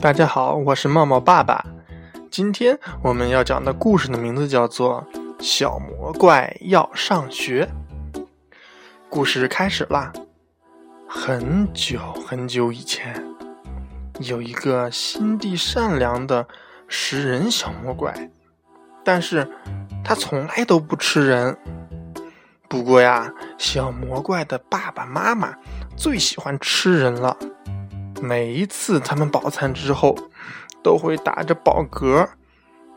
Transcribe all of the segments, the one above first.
大家好，我是茂茂爸爸。今天我们要讲的故事的名字叫做《小魔怪要上学》。故事开始啦！很久很久以前，有一个心地善良的食人小魔怪，但是他从来都不吃人。不过呀，小魔怪的爸爸妈妈最喜欢吃人了。每一次他们饱餐之后，都会打着饱嗝，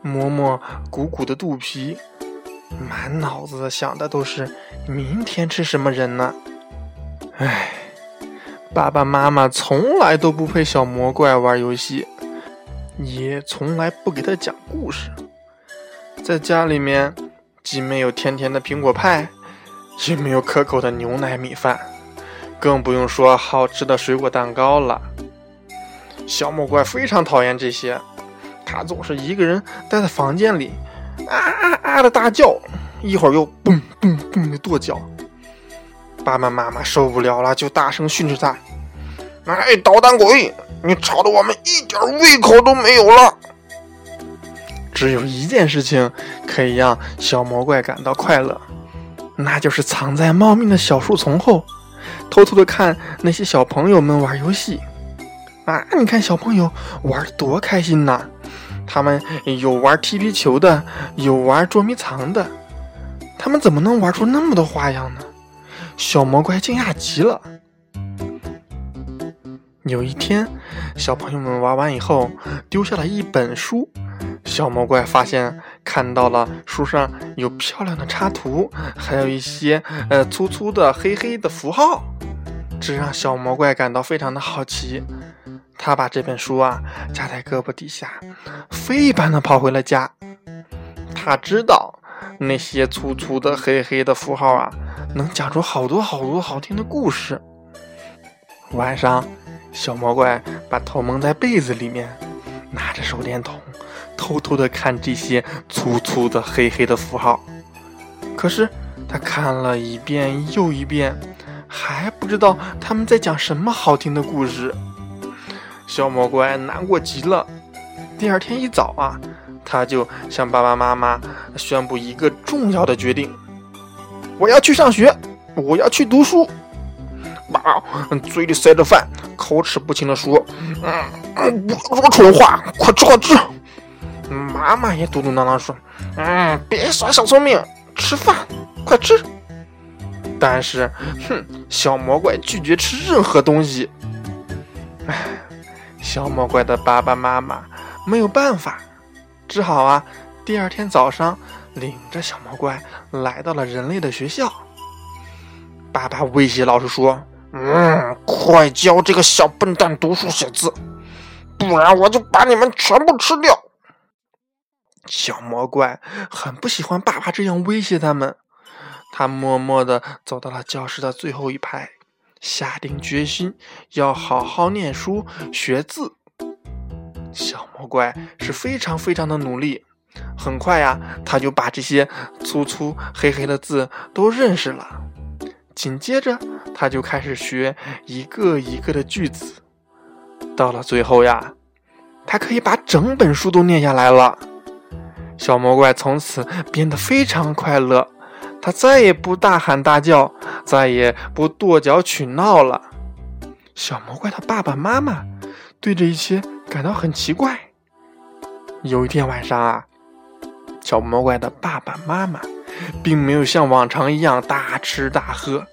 摸摸鼓鼓的肚皮，满脑子想的都是明天吃什么人呢？唉，爸爸妈妈从来都不陪小魔怪玩游戏，也从来不给他讲故事。在家里面，既没有甜甜的苹果派，也没有可口的牛奶米饭，更不用说好吃的水果蛋糕了。小魔怪非常讨厌这些，他总是一个人待在房间里，啊啊啊的大叫，一会儿又蹦蹦蹦的跺脚。爸爸妈妈受不了了，就大声训斥他：“哎，捣蛋鬼，你吵得我们一点胃口都没有了！”只有一件事情可以让小魔怪感到快乐，那就是藏在茂密的小树丛后，偷偷的看那些小朋友们玩游戏。啊！你看小朋友玩的多开心呐！他们有玩踢皮球的，有玩捉迷藏的。他们怎么能玩出那么多花样呢？小魔怪惊讶极了。有一天，小朋友们玩完以后，丢下了一本书。小魔怪发现看到了书上有漂亮的插图，还有一些呃粗粗的黑黑的符号，这让小魔怪感到非常的好奇。他把这本书啊夹在胳膊底下，飞一般的跑回了家。他知道那些粗粗的黑黑的符号啊，能讲出好多好多好听的故事。晚上，小魔怪把头蒙在被子里面，拿着手电筒，偷偷的看这些粗粗的黑黑的符号。可是他看了一遍又一遍，还不知道他们在讲什么好听的故事。小魔怪难过极了。第二天一早啊，他就向爸爸妈妈宣布一个重要的决定：我要去上学，我要去读书。爸，嘴里塞着饭，口齿不清的说：“嗯，不要说蠢话，快吃快吃。”妈妈也嘟嘟囔囔说：“嗯，别耍小聪明，吃饭，快吃。”但是，哼，小魔怪拒绝吃任何东西。唉。小魔怪的爸爸妈妈没有办法，只好啊，第二天早上领着小魔怪来到了人类的学校。爸爸威胁老师说：“嗯，快教这个小笨蛋读书写字，不然我就把你们全部吃掉。”小魔怪很不喜欢爸爸这样威胁他们，他默默的走到了教室的最后一排。下定决心要好好念书学字。小魔怪是非常非常的努力，很快呀，他就把这些粗粗黑黑的字都认识了。紧接着，他就开始学一个一个的句子。到了最后呀，他可以把整本书都念下来了。小魔怪从此变得非常快乐。他再也不大喊大叫，再也不跺脚取闹了。小魔怪的爸爸妈妈对这一切感到很奇怪。有一天晚上啊，小魔怪的爸爸妈妈并没有像往常一样大吃大喝，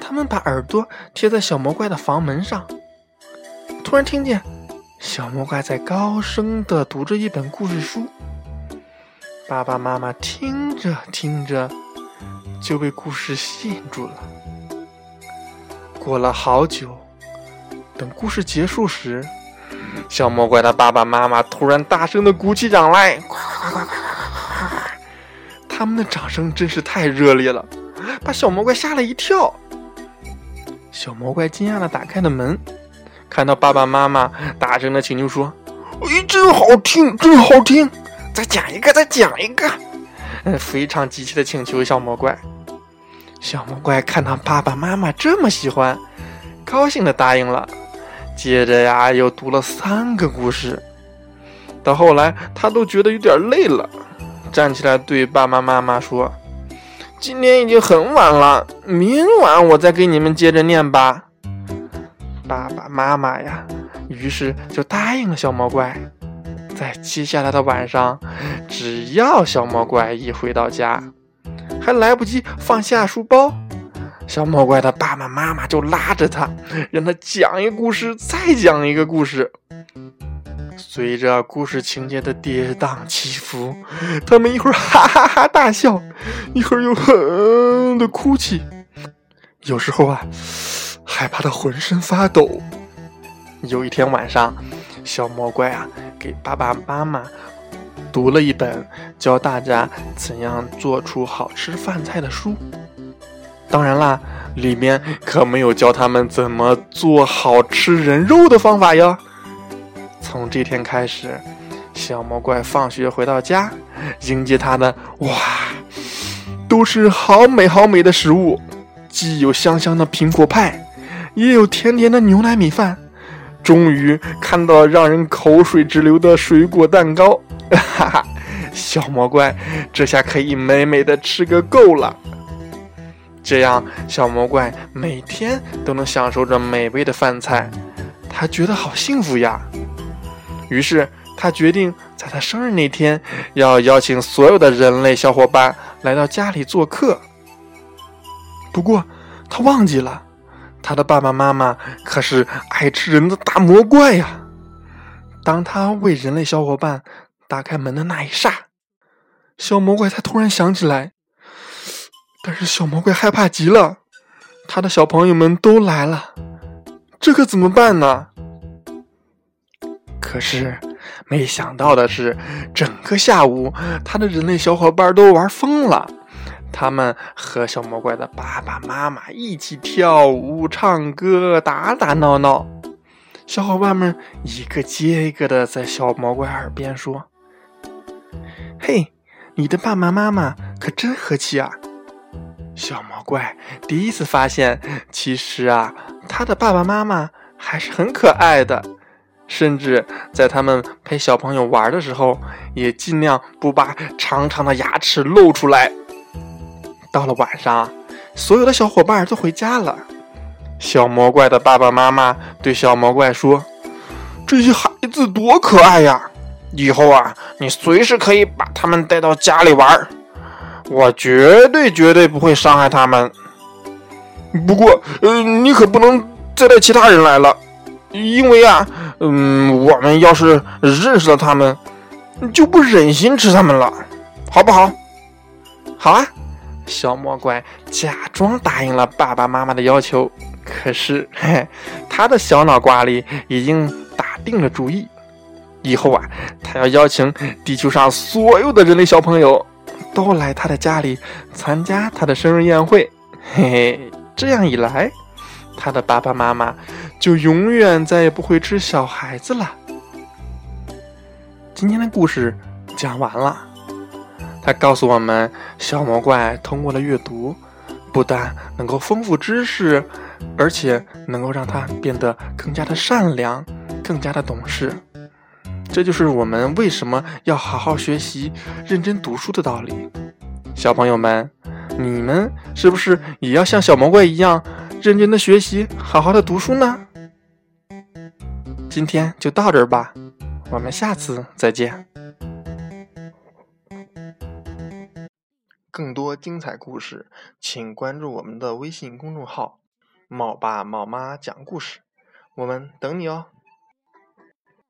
他们把耳朵贴在小魔怪的房门上，突然听见小魔怪在高声的读着一本故事书。爸爸妈妈听着听着，就被故事吸引住了。过了好久，等故事结束时，小魔怪的爸爸妈妈突然大声的鼓起掌来，呱呱呱呱呱呱呱！他们的掌声真是太热烈了，把小魔怪吓了一跳。小魔怪惊讶的打开了门，看到爸爸妈妈，大声的请求说：“哎，真好听，真好听！”再讲一个，再讲一个，嗯，非常急切的请求小魔怪。小魔怪看到爸爸妈妈这么喜欢，高兴的答应了。接着呀，又读了三个故事。到后来，他都觉得有点累了，站起来对爸爸妈妈说：“今天已经很晚了，明晚我再给你们接着念吧。”爸爸妈妈呀，于是就答应了小魔怪。在接下来的晚上，只要小魔怪一回到家，还来不及放下书包，小魔怪的爸爸妈妈就拉着他，让他讲一个故事，再讲一个故事。随着故事情节的跌宕起伏，他们一会儿哈哈哈大笑，一会儿又哼的哭泣，有时候啊，害怕的浑身发抖。有一天晚上，小魔怪啊，给爸爸妈妈读了一本教大家怎样做出好吃饭菜的书。当然啦，里面可没有教他们怎么做好吃人肉的方法哟。从这天开始，小魔怪放学回到家，迎接他的哇，都是好美好美的食物，既有香香的苹果派，也有甜甜的牛奶米饭。终于看到让人口水直流的水果蛋糕，哈哈！小魔怪这下可以美美的吃个够了。这样，小魔怪每天都能享受着美味的饭菜，他觉得好幸福呀。于是，他决定在他生日那天要邀请所有的人类小伙伴来到家里做客。不过，他忘记了，他的爸爸妈妈可是爱吃人的大魔怪呀。当他为人类小伙伴打开门的那一刹，小魔怪才突然想起来。但是，小魔怪害怕极了，他的小朋友们都来了，这可怎么办呢？可是，没想到的是，整个下午，他的人类小伙伴都玩疯了。他们和小魔怪的爸爸妈妈一起跳舞、唱歌、打打闹闹。小伙伴们一个接一个的在小魔怪耳边说：“嘿，你的爸爸妈妈可真和气啊！”小魔怪第一次发现，其实啊，他的爸爸妈妈还是很可爱的。甚至在他们陪小朋友玩的时候，也尽量不把长长的牙齿露出来。到了晚上，所有的小伙伴都回家了。小魔怪的爸爸妈妈对小魔怪说：“这些孩子多可爱呀！以后啊，你随时可以把他们带到家里玩，我绝对绝对不会伤害他们。不过，呃，你可不能再带其他人来了。”因为啊，嗯，我们要是认识了他们，就不忍心吃他们了，好不好？好啊，小魔怪假装答应了爸爸妈妈的要求，可是嘿，他的小脑瓜里已经打定了主意，以后啊，他要邀请地球上所有的人类小朋友都来他的家里参加他的生日宴会，嘿嘿，这样一来。他的爸爸妈妈就永远再也不会吃小孩子了。今天的故事讲完了，他告诉我们，小魔怪通过了阅读，不但能够丰富知识，而且能够让他变得更加的善良，更加的懂事。这就是我们为什么要好好学习、认真读书的道理。小朋友们，你们是不是也要像小魔怪一样？认真的学习，好好的读书呢。今天就到这儿吧，我们下次再见。更多精彩故事，请关注我们的微信公众号“猫爸猫妈讲故事”，我们等你哦。